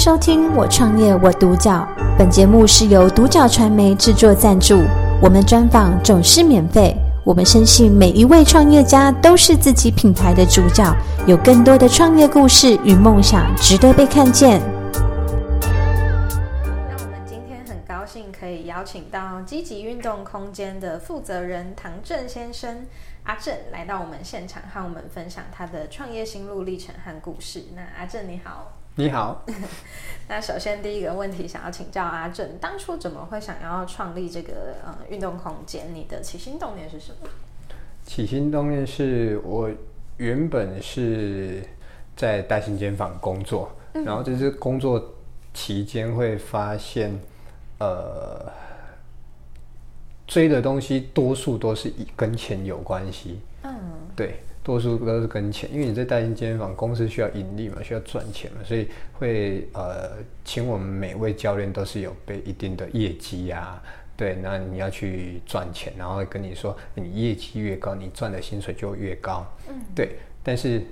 收听《我创业我独角》，本节目是由独角传媒制作赞助，我们专访总是免费。我们深信每一位创业家都是自己品牌的主角，有更多的创业故事与梦想值得被看见。那我们今天很高兴可以邀请到积极运动空间的负责人唐正先生阿正来到我们现场，和我们分享他的创业心路历程和故事。那阿正你好。你好，那首先第一个问题想要请教阿正，当初怎么会想要创立这个呃运动空间？你的起心动念是什么？起心动念是我原本是在大型间房工作，然后就是工作期间会发现，呃，追的东西多数都是跟钱有关系。嗯，对。多数都是跟钱，因为你在大型健身房，公司需要盈利嘛，需要赚钱嘛，所以会呃，请我们每位教练都是有被一定的业绩呀，对，那你要去赚钱，然后会跟你说，你业绩越高，你赚的薪水就越高，嗯，对。但是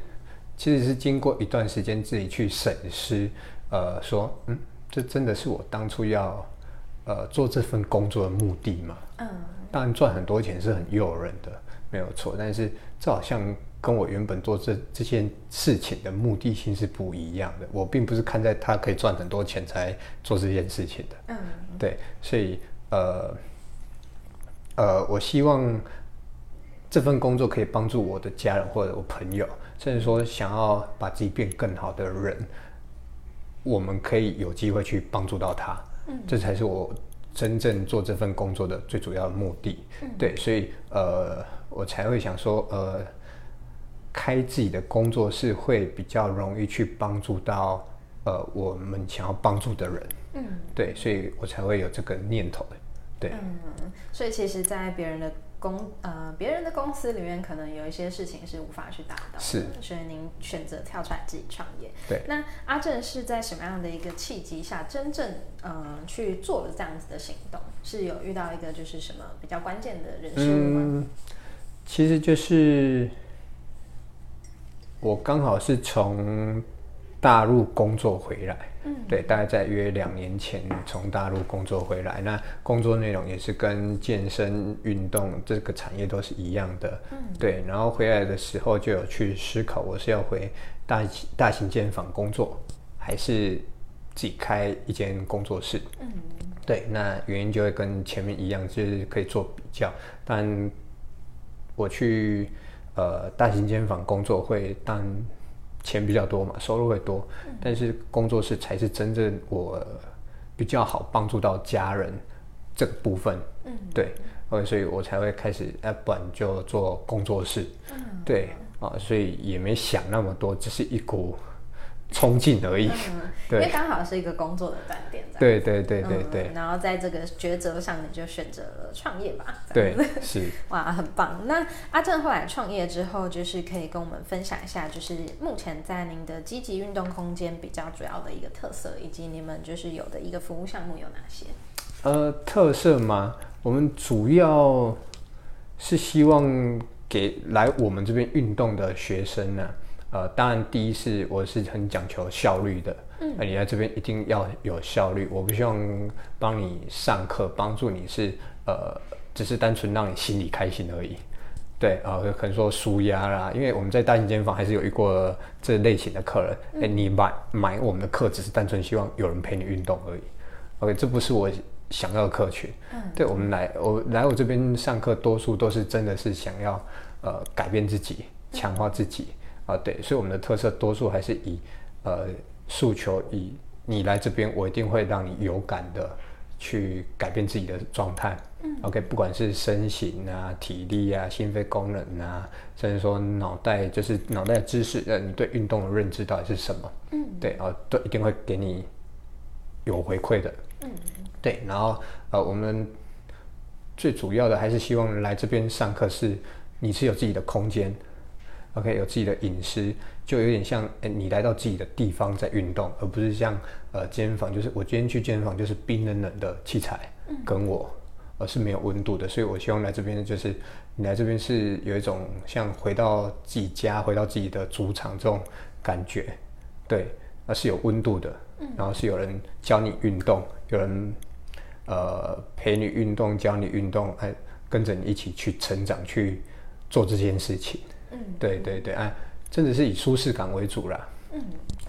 其实是经过一段时间自己去审视，呃，说，嗯，这真的是我当初要呃做这份工作的目的嘛？嗯，当然赚很多钱是很诱人的。没有错，但是这好像跟我原本做这这件事情的目的性是不一样的。我并不是看在他可以赚很多钱才做这件事情的。嗯，对，所以呃呃，我希望这份工作可以帮助我的家人或者我朋友，甚至说想要把自己变更好的人，我们可以有机会去帮助到他。嗯，这才是我真正做这份工作的最主要的目的。嗯，对，所以呃。我才会想说，呃，开自己的工作室会比较容易去帮助到呃我们想要帮助的人，嗯，对，所以我才会有这个念头的，对，嗯，所以其实，在别人的公呃别人的公司里面，可能有一些事情是无法去达到，是，所以您选择跳出来自己创业，对。那阿正是在什么样的一个契机下，真正呃去做了这样子的行动？是有遇到一个就是什么比较关键的人事物吗？其实就是我刚好是从大陆工作回来，嗯，对，大概在约两年前从大陆工作回来，那工作内容也是跟健身运动这个产业都是一样的，嗯，对，然后回来的时候就有去思考，我是要回大大型健身房工作，还是自己开一间工作室，嗯，对，那原因就会跟前面一样，就是可以做比较，但。我去呃大型间房工作会，当钱比较多嘛，收入会多，但是工作室才是真正我比较好帮助到家人这个部分，嗯，对，所以我才会开始，要不然就做工作室，嗯，对，啊，所以也没想那么多，只是一股。冲劲而已，因为刚好是一个工作的断点，对对对对对。然后在这个抉择上，你就选择了创业吧。对，是哇，很棒。那阿正后来创业之后，就是可以跟我们分享一下，就是目前在您的积极运动空间比较主要的一个特色，以及你们就是有的一个服务项目有哪些？呃，特色嘛？我们主要是希望给来我们这边运动的学生呢。呃，当然，第一是我是很讲求效率的，嗯，那你在这边一定要有效率。我不希望帮你上课，帮助你是呃，只是单纯让你心里开心而已。对啊，可能说舒压啦，因为我们在大型健身房还是有遇过这类型的客人。哎，你买买我们的课，只是单纯希望有人陪你运动而已。OK，这不是我想要的客群。嗯，对我们来我来我这边上课，多数都是真的是想要呃改变自己，强化自己。啊，对，所以我们的特色多数还是以，呃，诉求以你来这边，我一定会让你有感的去改变自己的状态。嗯，OK，不管是身形啊、体力啊、心肺功能啊，甚至说脑袋，就是脑袋的知识，呃，你对运动的认知到底是什么？嗯，对啊，都一定会给你有回馈的。嗯，对，然后呃，我们最主要的还是希望来这边上课是，你是有自己的空间。OK，有自己的隐私，就有点像诶，你来到自己的地方在运动，而不是像呃健身房，就是我今天去健身房就是冰冷冷的器材跟我，而是没有温度的。所以我希望来这边就是你来这边是有一种像回到自己家、回到自己的主场这种感觉，对，而是有温度的。然后是有人教你运动，有人呃陪你运动，教你运动，哎，跟着你一起去成长，去做这件事情。嗯，对对对，哎，真的是以舒适感为主啦。嗯，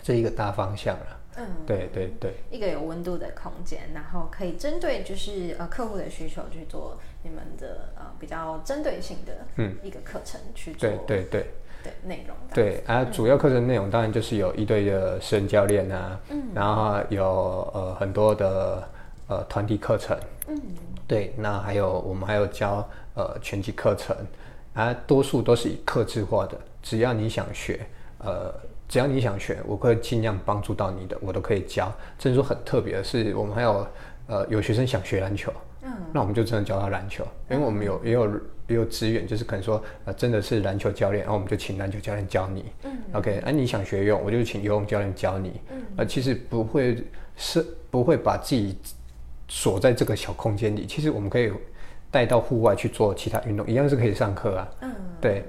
这一个大方向啦。嗯，对对对，一个有温度的空间，然后可以针对就是呃客户的需求去做你们的呃比较针对性的嗯一个课程去做。对对对。对内容对啊，主要课程内容当然就是有一对的私人教练啊，嗯，然后有呃很多的呃团体课程，嗯，对，那还有我们还有教呃拳击课程，啊，多数都是以克制化的，只要你想学，呃，只要你想学，我会尽量帮助到你的，我都可以教。甚至说很特别的是，我们还有呃有学生想学篮球。嗯，那我们就真的教他篮球，因为我们有也有也有资源，就是可能说呃真的是篮球教练，然后我们就请篮球教练教你。嗯，OK，那你想学游泳，我就请游泳教练教你。嗯，呃其实不会是不会把自己锁在这个小空间里，其实我们可以带到户外去做其他运动，一样是可以上课啊。嗯，对，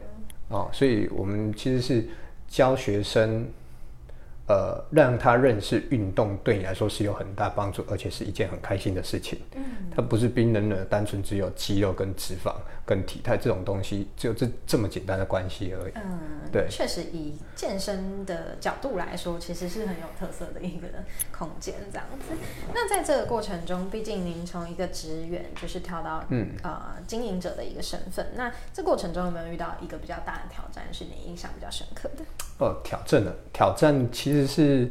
哦，所以我们其实是教学生。呃，让他认识运动对你来说是有很大帮助，而且是一件很开心的事情。嗯，它不是冰冷冷，单纯只有肌肉跟脂肪跟体态这种东西，只有这这么简单的关系而已。嗯，对，确实以健身的角度来说，其实是很有特色的一个空间这样子。那在这个过程中，毕竟您从一个职员就是跳到嗯呃经营者的一个身份，那这过程中有没有遇到一个比较大的挑战，是你印象比较深刻的？哦，挑战呢挑战其实是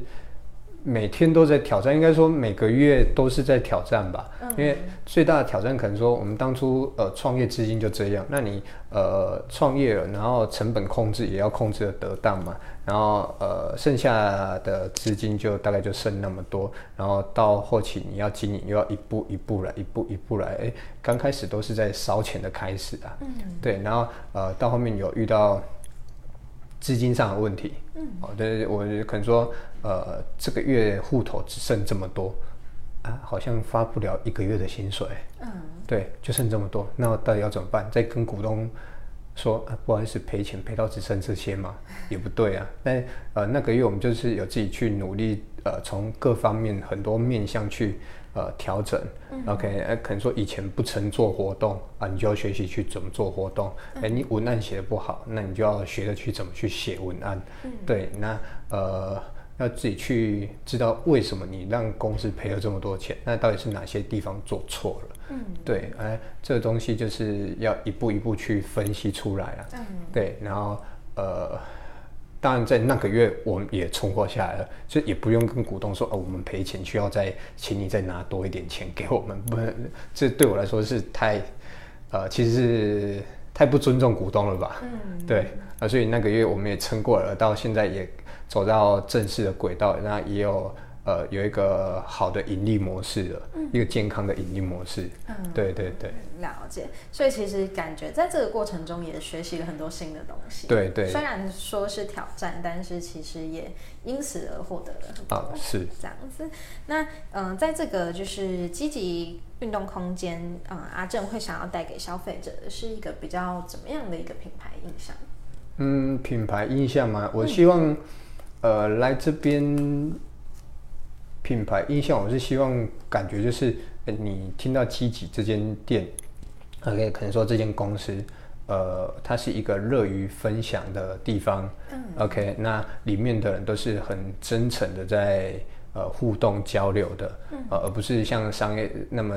每天都在挑战，应该说每个月都是在挑战吧。因为最大的挑战可能说，我们当初呃创业资金就这样，那你呃创业了，然后成本控制也要控制的得当嘛，然后呃剩下的资金就大概就剩那么多，然后到后期你要经营又要一步一步来，一步一步来，哎，刚开始都是在烧钱的开始啊。嗯，对，然后呃到后面有遇到。资金上的问题，嗯，哦，对，我可能说，呃，这个月户头只剩这么多，啊，好像发不了一个月的薪水，嗯，对，就剩这么多，那到底要怎么办？再跟股东说，啊，不好意思，赔钱赔到只剩这些嘛，也不对啊。但呃，那个月我们就是有自己去努力，呃，从各方面很多面向去。呃，调整，OK，哎，可能说以前不曾做活动啊，你就要学习去怎么做活动。哎，你文案写的不好，那你就要学着去怎么去写文案。对，那呃，要自己去知道为什么你让公司赔了这么多钱，那到底是哪些地方做错了？嗯，对，哎，这个东西就是要一步一步去分析出来了。嗯，对，然后呃。当然，在那个月我们也存活下来了，所以也不用跟股东说哦，我们赔钱需要再请你再拿多一点钱给我们，不，这对我来说是太，呃，其实是太不尊重股东了吧？嗯，对，啊，所以那个月我们也撑过了，到现在也走到正式的轨道，那也有。呃，有一个好的盈利模式的，一个健康的盈利模式。嗯，对对对，了解。所以其实感觉在这个过程中也学习了很多新的东西。对对，虽然说是挑战，但是其实也因此而获得了很多。是这样子。那嗯，在这个就是积极运动空间，嗯，阿正会想要带给消费者的是一个比较怎么样的一个品牌印象？嗯，品牌印象嘛，我希望呃来这边。品牌印象，我是希望感觉就是，你听到积极这间店，OK，可能说这间公司，呃，它是一个乐于分享的地方，OK，那里面的人都是很真诚的在呃互动交流的，呃，而不是像商业那么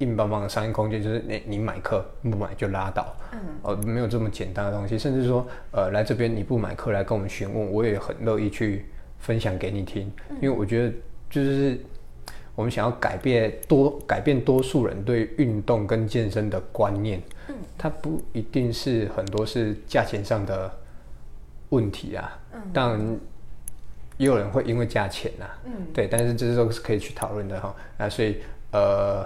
硬邦邦的商业空间，就是你你买课不买就拉倒，嗯，呃，没有这么简单的东西，甚至说，呃，来这边你不买课来跟我们询问，我也很乐意去分享给你听，因为我觉得。就是我们想要改变多改变多数人对运动跟健身的观念，嗯，它不一定是很多是价钱上的问题啊，嗯，当然也有人会因为价钱呐，嗯，对，但是这都是可以去讨论的哈，那，所以呃，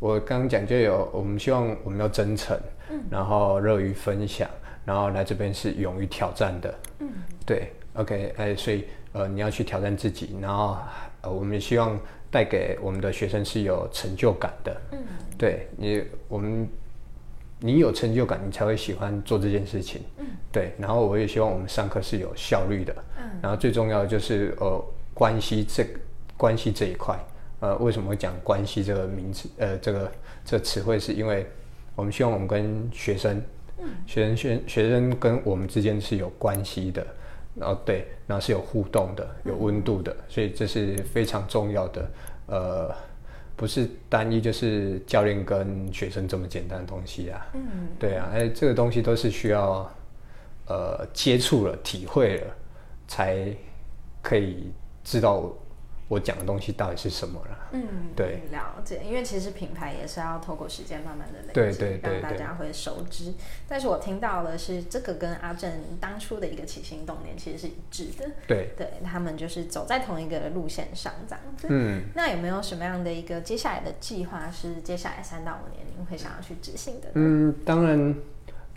我刚刚讲就有，我们希望我们要真诚，嗯，然后乐于分享，然后来这边是勇于挑战的，嗯，对，OK，哎，所以。呃，你要去挑战自己，然后呃，我们也希望带给我们的学生是有成就感的。嗯，对你，我们你有成就感，你才会喜欢做这件事情。嗯，对。然后我也希望我们上课是有效率的。嗯，然后最重要的就是呃，关系这关系这一块。呃，为什么会讲关系这个名词？呃，这个这词汇是因为我们希望我们跟学生，学生学学生跟我们之间是有关系的，然后对，然后是有互动的，有温度的，所以这是非常重要的。呃，不是单一就是教练跟学生这么简单的东西啊。嗯，对啊，哎，这个东西都是需要呃接触了、体会了，才可以知道。我讲的东西到底是什么了？嗯，对，了解。因为其实品牌也是要透过时间慢慢的累积，对对对，让大家会熟知。但是我听到的是，这个跟阿正当初的一个起心动念其实是一致的。对，对他们就是走在同一个路线上这样子。嗯，那有没有什么样的一个接下来的计划是接下来三到五年您会想要去执行的？嗯，当然，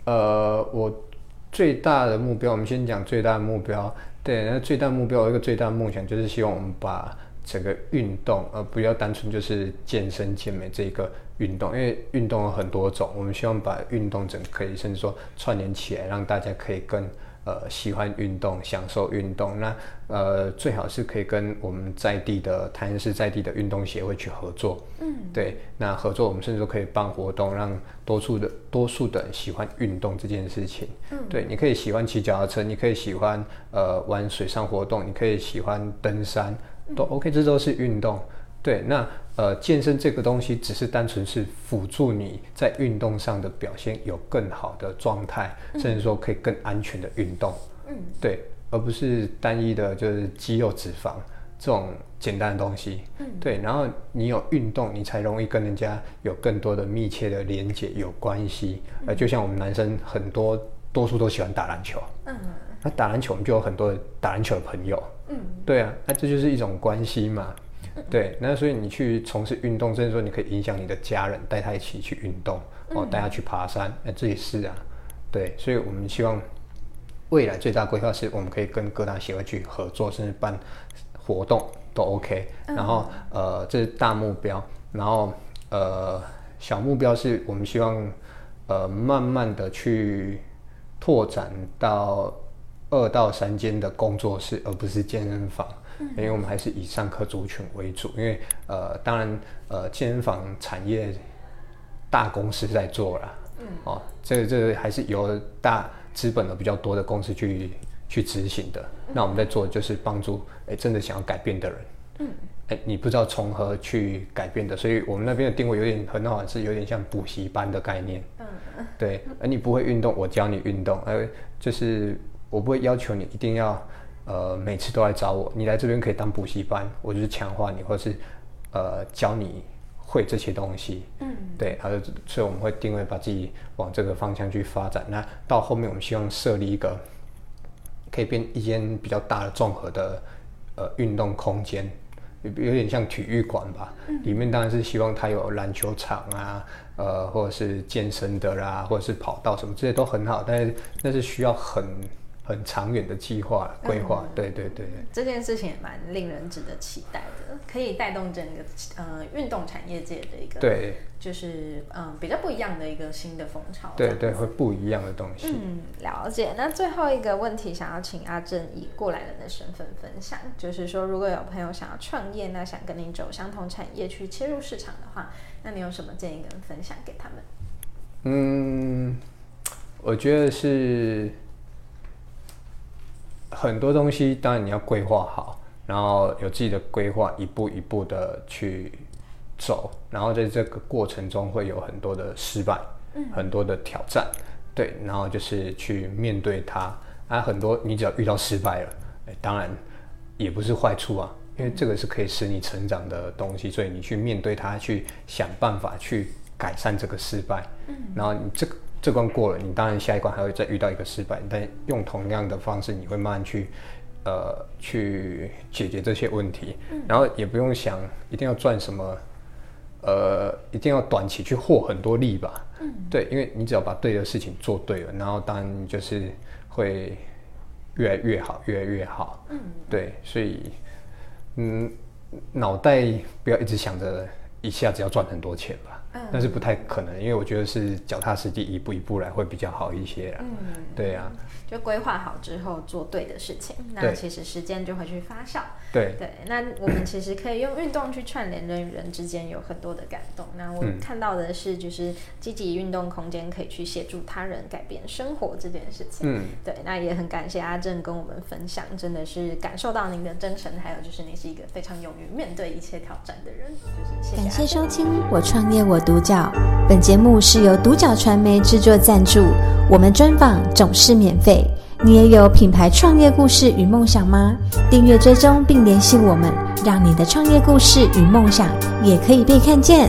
呃，我最大的目标，我们先讲最大的目标。对，那最大目标一个最大的梦想就是希望我们把整个运动，而不要单纯就是健身健美这个运动，因为运动有很多种，我们希望把运动整可以甚至说串联起来，让大家可以更呃喜欢运动、享受运动。那呃最好是可以跟我们在地的台南市在地的运动协会去合作。嗯，对，那合作我们甚至都可以办活动，让多数的多数的人喜欢运动这件事情。嗯，对，你可以喜欢骑脚踏车，你可以喜欢呃玩水上活动，你可以喜欢登山。都 OK，这都是运动。对，那呃，健身这个东西只是单纯是辅助你在运动上的表现有更好的状态，甚至说可以更安全的运动。嗯，对，而不是单一的就是肌肉脂肪这种简单的东西。嗯，对，然后你有运动，你才容易跟人家有更多的密切的连接有关系。呃，就像我们男生很多多数都喜欢打篮球。嗯。那打篮球，我们就有很多打篮球的朋友。嗯，对啊，那这就是一种关系嘛。对，那所以你去从事运动，甚至说你可以影响你的家人，带他一起去运动，哦，带他去爬山，那这也是啊。对，所以我们希望未来最大规划是我们可以跟各大协会去合作，甚至办活动都 OK。然后呃，这是大目标，然后呃，小目标是我们希望呃慢慢的去拓展到。二到三间的工作室，而不是健身房，因为我们还是以上课族群为主。因为呃，当然呃，健身房产业大公司在做了，哦，这个这个还是由大资本的比较多的公司去去执行的。那我们在做就是帮助哎，真的想要改变的人，嗯，哎，你不知道从何去改变的，所以我们那边的定位有点很好，是有点像补习班的概念，嗯，对，而你不会运动，我教你运动，呃，就是。我不会要求你一定要，呃，每次都来找我。你来这边可以当补习班，我就是强化你，或者是，呃，教你会这些东西。嗯，对，还有，所以我们会定位把自己往这个方向去发展。那到后面，我们希望设立一个可以变一间比较大的综合的呃运动空间，有有点像体育馆吧。里面当然是希望它有篮球场啊，呃，或者是健身的啦，或者是跑道什么这些都很好，但是那是需要很。很长远的计划规划，对对对对，这件事情也蛮令人值得期待的，可以带动整个呃运动产业界的一个对，就是嗯比较不一样的一个新的风潮，对对，会不一样的东西。嗯，了解。那最后一个问题，想要请阿正以过来人的身份分享，就是说如果有朋友想要创业，那想跟您走相同产业去切入市场的话，那你有什么建议跟分享给他们？嗯，我觉得是。很多东西当然你要规划好，然后有自己的规划，一步一步的去走，然后在这个过程中会有很多的失败，嗯，很多的挑战，对，然后就是去面对它。啊，很多你只要遇到失败了，当然也不是坏处啊，因为这个是可以使你成长的东西，所以你去面对它，去想办法去改善这个失败，嗯，然后你这个。这关过了，你当然下一关还会再遇到一个失败，但用同样的方式，你会慢慢去，呃，去解决这些问题，然后也不用想一定要赚什么，呃，一定要短期去获很多利吧。嗯，对，因为你只要把对的事情做对了，然后当然就是会越来越好，越来越好。嗯，对，所以，嗯，脑袋不要一直想着一下子要赚很多钱吧。那是不太可能，因为我觉得是脚踏实地，一步一步来会比较好一些啦。嗯，对啊，就规划好之后做对的事情，那对其实时间就会去发酵。对，对，那我们其实可以用运动去串联人与人之间有很多的感动。那我嗯看到的是，就是积极运动空间可以去协助他人改变生活这件事情。嗯，对，那也很感谢阿正跟我们分享，真的是感受到您的真诚，还有就是你是一个非常勇于面对一切挑战的人，就是谢谢感。谢收听《我创业我独角》，本节目是由独角传媒制作赞助，我们专访总是免费。你也有品牌创业故事与梦想吗？订阅追踪并联系我们，让你的创业故事与梦想也可以被看见。